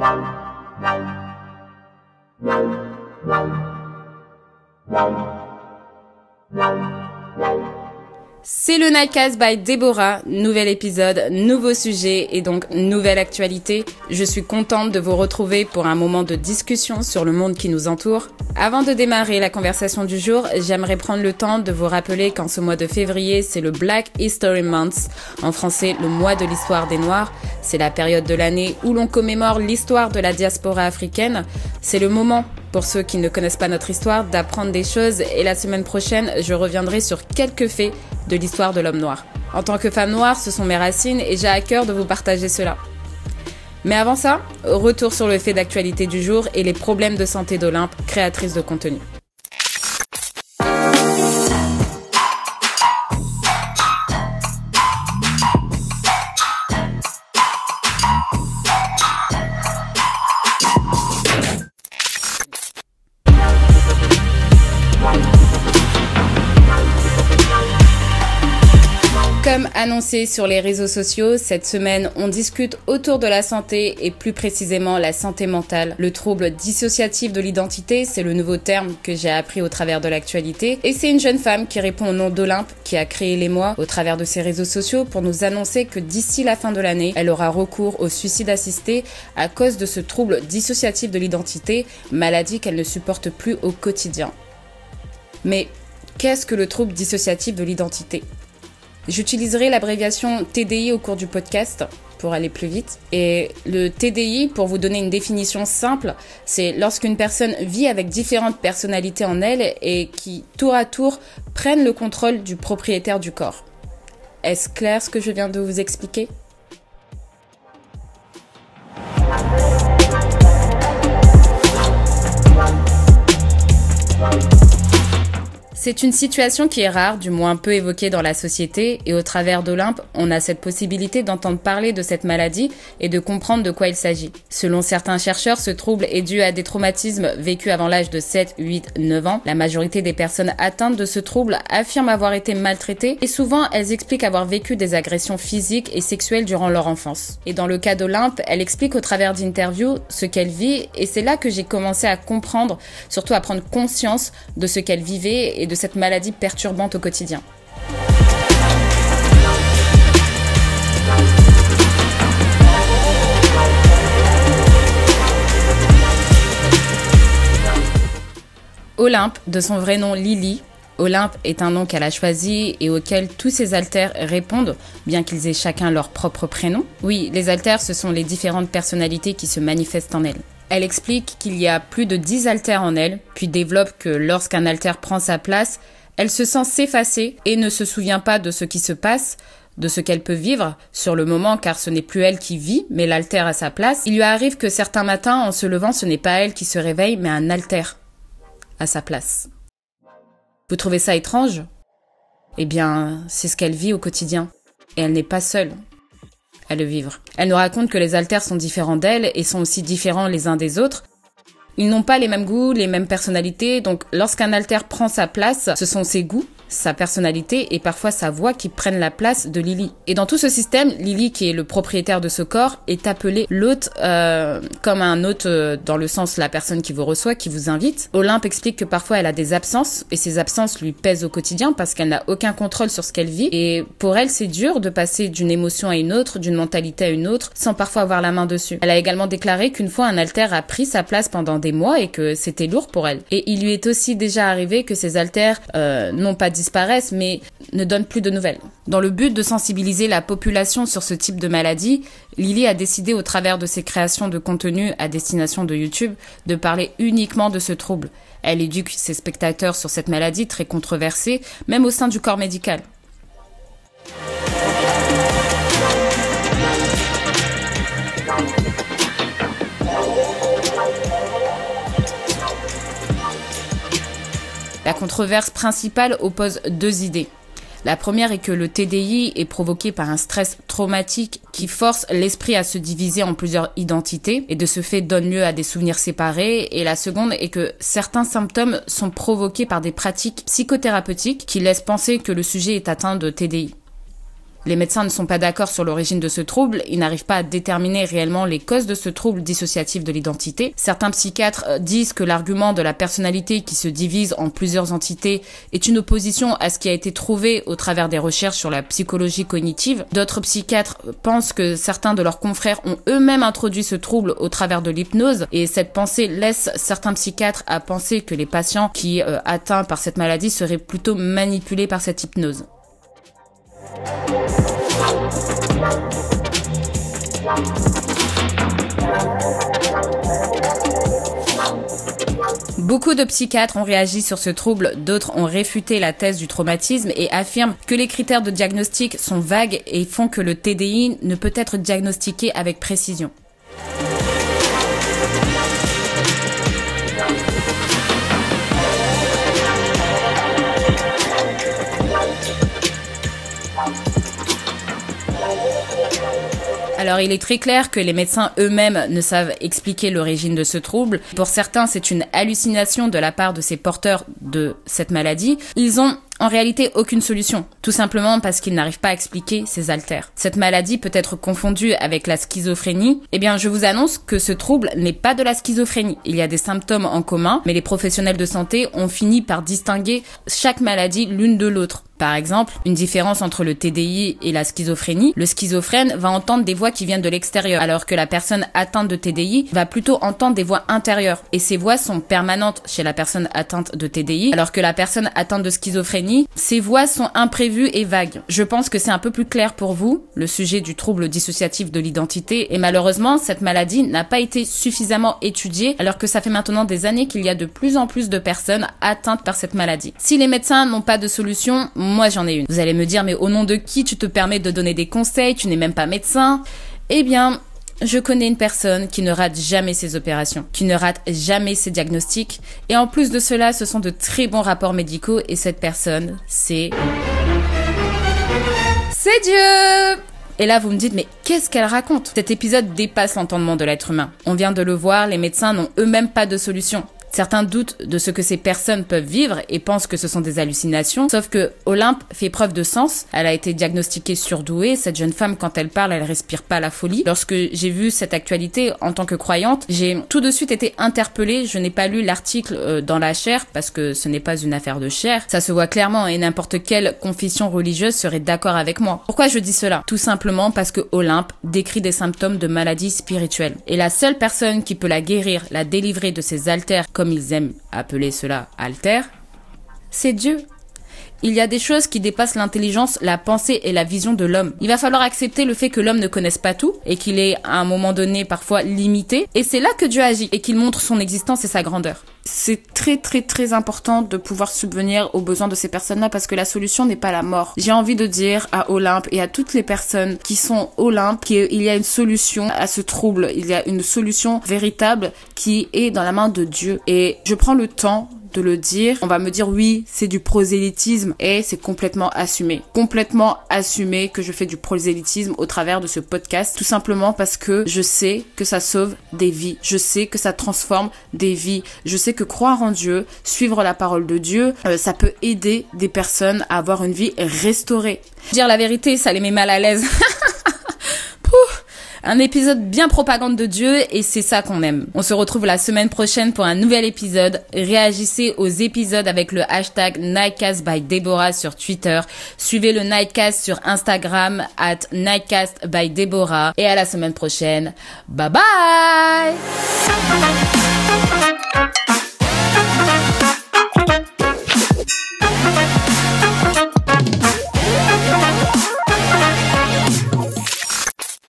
Wow. C'est le Nightcast by Déborah, nouvel épisode, nouveau sujet et donc nouvelle actualité. Je suis contente de vous retrouver pour un moment de discussion sur le monde qui nous entoure. Avant de démarrer la conversation du jour, j'aimerais prendre le temps de vous rappeler qu'en ce mois de février, c'est le Black History Month, en français le mois de l'histoire des Noirs. C'est la période de l'année où l'on commémore l'histoire de la diaspora africaine. C'est le moment pour ceux qui ne connaissent pas notre histoire, d'apprendre des choses et la semaine prochaine, je reviendrai sur quelques faits de l'histoire de l'homme noir. En tant que femme noire, ce sont mes racines et j'ai à cœur de vous partager cela. Mais avant ça, retour sur le fait d'actualité du jour et les problèmes de santé d'Olympe, créatrice de contenu. Comme annoncé sur les réseaux sociaux, cette semaine, on discute autour de la santé et plus précisément la santé mentale. Le trouble dissociatif de l'identité, c'est le nouveau terme que j'ai appris au travers de l'actualité. Et c'est une jeune femme qui répond au nom d'Olympe, qui a créé les mois au travers de ses réseaux sociaux pour nous annoncer que d'ici la fin de l'année, elle aura recours au suicide assisté à cause de ce trouble dissociatif de l'identité, maladie qu'elle ne supporte plus au quotidien. Mais qu'est-ce que le trouble dissociatif de l'identité? J'utiliserai l'abréviation TDI au cours du podcast pour aller plus vite. Et le TDI, pour vous donner une définition simple, c'est lorsqu'une personne vit avec différentes personnalités en elle et qui, tour à tour, prennent le contrôle du propriétaire du corps. Est-ce clair ce que je viens de vous expliquer? C'est une situation qui est rare, du moins peu évoquée dans la société, et au travers d'Olympe, on a cette possibilité d'entendre parler de cette maladie et de comprendre de quoi il s'agit. Selon certains chercheurs, ce trouble est dû à des traumatismes vécus avant l'âge de 7, 8, 9 ans. La majorité des personnes atteintes de ce trouble affirment avoir été maltraitées et souvent elles expliquent avoir vécu des agressions physiques et sexuelles durant leur enfance. Et dans le cas d'Olympe, elle explique au travers d'interviews ce qu'elle vit et c'est là que j'ai commencé à comprendre, surtout à prendre conscience de ce qu'elle vivait et de cette maladie perturbante au quotidien. Olympe, de son vrai nom Lily, Olympe est un nom qu'elle a choisi et auquel tous ses alters répondent, bien qu'ils aient chacun leur propre prénom. Oui, les alters, ce sont les différentes personnalités qui se manifestent en elle. Elle explique qu'il y a plus de 10 alters en elle, puis développe que lorsqu'un alter prend sa place, elle se sent s'effacer et ne se souvient pas de ce qui se passe, de ce qu'elle peut vivre sur le moment car ce n'est plus elle qui vit, mais l'alter à sa place. Il lui arrive que certains matins, en se levant, ce n'est pas elle qui se réveille, mais un alter à sa place. Vous trouvez ça étrange? Eh bien, c'est ce qu'elle vit au quotidien. Et elle n'est pas seule Elle nous raconte que les alters sont différents d'elle et sont aussi différents les uns des autres. Ils n'ont pas les mêmes goûts, les mêmes personnalités, donc lorsqu'un alter prend sa place, ce sont ses goûts, sa personnalité et parfois sa voix qui prennent la place de Lily. Et dans tout ce système, Lily, qui est le propriétaire de ce corps, est appelée l'hôte euh, comme un hôte euh, dans le sens la personne qui vous reçoit, qui vous invite. Olympe explique que parfois elle a des absences et ces absences lui pèsent au quotidien parce qu'elle n'a aucun contrôle sur ce qu'elle vit et pour elle c'est dur de passer d'une émotion à une autre, d'une mentalité à une autre sans parfois avoir la main dessus. Elle a également déclaré qu'une fois un alter a pris sa place pendant des mois et que c'était lourd pour elle. Et il lui est aussi déjà arrivé que ces alters euh, n'ont pas disparaissent mais ne donnent plus de nouvelles. Dans le but de sensibiliser la population sur ce type de maladie, Lily a décidé au travers de ses créations de contenu à destination de YouTube de parler uniquement de ce trouble. Elle éduque ses spectateurs sur cette maladie très controversée, même au sein du corps médical. La controverse principale oppose deux idées. La première est que le TDI est provoqué par un stress traumatique qui force l'esprit à se diviser en plusieurs identités et de ce fait donne lieu à des souvenirs séparés. Et la seconde est que certains symptômes sont provoqués par des pratiques psychothérapeutiques qui laissent penser que le sujet est atteint de TDI. Les médecins ne sont pas d'accord sur l'origine de ce trouble, ils n'arrivent pas à déterminer réellement les causes de ce trouble dissociatif de l'identité. Certains psychiatres euh, disent que l'argument de la personnalité qui se divise en plusieurs entités est une opposition à ce qui a été trouvé au travers des recherches sur la psychologie cognitive. D'autres psychiatres pensent que certains de leurs confrères ont eux-mêmes introduit ce trouble au travers de l'hypnose et cette pensée laisse certains psychiatres à penser que les patients qui euh, atteints par cette maladie seraient plutôt manipulés par cette hypnose. Beaucoup de psychiatres ont réagi sur ce trouble, d'autres ont réfuté la thèse du traumatisme et affirment que les critères de diagnostic sont vagues et font que le TDI ne peut être diagnostiqué avec précision. Alors il est très clair que les médecins eux-mêmes ne savent expliquer l'origine de ce trouble. Pour certains, c'est une hallucination de la part de ces porteurs de cette maladie. Ils ont en réalité aucune solution, tout simplement parce qu'ils n'arrivent pas à expliquer ces altères. Cette maladie peut être confondue avec la schizophrénie. Eh bien, je vous annonce que ce trouble n'est pas de la schizophrénie. Il y a des symptômes en commun, mais les professionnels de santé ont fini par distinguer chaque maladie l'une de l'autre. Par exemple, une différence entre le TDI et la schizophrénie, le schizophrène va entendre des voix qui viennent de l'extérieur, alors que la personne atteinte de TDI va plutôt entendre des voix intérieures. Et ces voix sont permanentes chez la personne atteinte de TDI, alors que la personne atteinte de schizophrénie, ces voix sont imprévues et vagues. Je pense que c'est un peu plus clair pour vous, le sujet du trouble dissociatif de l'identité, et malheureusement, cette maladie n'a pas été suffisamment étudiée, alors que ça fait maintenant des années qu'il y a de plus en plus de personnes atteintes par cette maladie. Si les médecins n'ont pas de solution, moi j'en ai une. Vous allez me dire, mais au nom de qui tu te permets de donner des conseils? Tu n'es même pas médecin? Eh bien, je connais une personne qui ne rate jamais ses opérations, qui ne rate jamais ses diagnostics, et en plus de cela, ce sont de très bons rapports médicaux, et cette personne, c'est... C'est Dieu et là, vous me dites, mais qu'est-ce qu'elle raconte? Cet épisode dépasse l'entendement de l'être humain. On vient de le voir, les médecins n'ont eux-mêmes pas de solution. Certains doutent de ce que ces personnes peuvent vivre et pensent que ce sont des hallucinations, sauf que Olympe fait preuve de sens. Elle a été diagnostiquée surdouée. Cette jeune femme, quand elle parle, elle respire pas la folie. Lorsque j'ai vu cette actualité en tant que croyante, j'ai tout de suite été interpellée. Je n'ai pas lu l'article euh, dans la chair parce que ce n'est pas une affaire de chair. Ça se voit clairement et n'importe quelle confession religieuse serait d'accord avec moi. Pourquoi je dis cela? Tout simplement parce que Olympe décrit des symptômes de maladie spirituelle. Et la seule personne qui peut la guérir, la délivrer de ses altères comme ils aiment appeler cela alter, c'est Dieu. Il y a des choses qui dépassent l'intelligence, la pensée et la vision de l'homme. Il va falloir accepter le fait que l'homme ne connaisse pas tout et qu'il est à un moment donné parfois limité. Et c'est là que Dieu agit et qu'il montre son existence et sa grandeur. C'est très très très important de pouvoir subvenir aux besoins de ces personnes-là parce que la solution n'est pas la mort. J'ai envie de dire à Olympe et à toutes les personnes qui sont Olympe qu'il y a une solution à ce trouble. Il y a une solution véritable qui est dans la main de Dieu. Et je prends le temps de le dire. On va me dire oui, c'est du prosélytisme et c'est complètement assumé. Complètement assumé que je fais du prosélytisme au travers de ce podcast tout simplement parce que je sais que ça sauve des vies. Je sais que ça transforme des vies. Je sais que croire en Dieu, suivre la parole de Dieu, euh, ça peut aider des personnes à avoir une vie restaurée. Dire la vérité, ça les met mal à l'aise. Un épisode bien propagande de Dieu et c'est ça qu'on aime. On se retrouve la semaine prochaine pour un nouvel épisode. Réagissez aux épisodes avec le hashtag Nightcast by Deborah sur Twitter. Suivez le Nightcast sur Instagram at Nightcast by Deborah. Et à la semaine prochaine. Bye bye